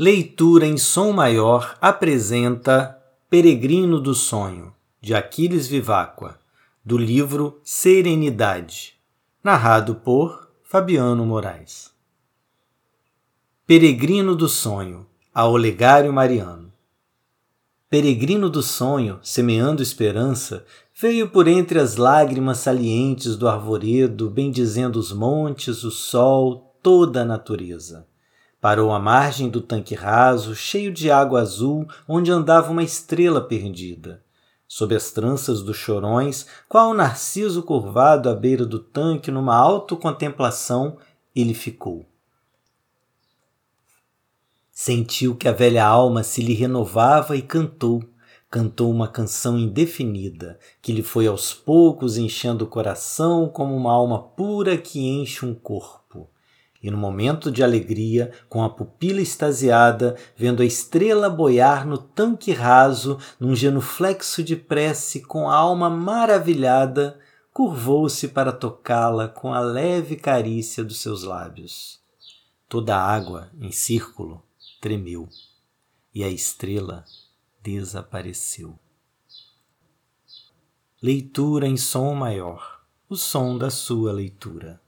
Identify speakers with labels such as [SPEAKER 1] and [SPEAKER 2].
[SPEAKER 1] Leitura em som maior apresenta Peregrino do Sonho, de Aquiles Viváqua, do livro Serenidade, narrado por Fabiano Moraes. Peregrino do Sonho, a Olegário Mariano. Peregrino do sonho, semeando esperança, veio por entre as lágrimas salientes do arvoredo, bendizendo os montes, o sol, toda a natureza. Parou à margem do tanque raso, cheio de água azul, onde andava uma estrela perdida. Sob as tranças dos chorões, qual o narciso curvado à beira do tanque, numa autocontemplação, ele ficou. Sentiu que a velha alma se lhe renovava e cantou. Cantou uma canção indefinida, que lhe foi aos poucos enchendo o coração como uma alma pura que enche um corpo e no momento de alegria, com a pupila extasiada, vendo a estrela boiar no tanque raso, num genuflexo de prece, com a alma maravilhada, curvou-se para tocá-la com a leve carícia dos seus lábios. Toda a água, em círculo, tremeu, e a estrela desapareceu. Leitura em som maior, o som da sua leitura.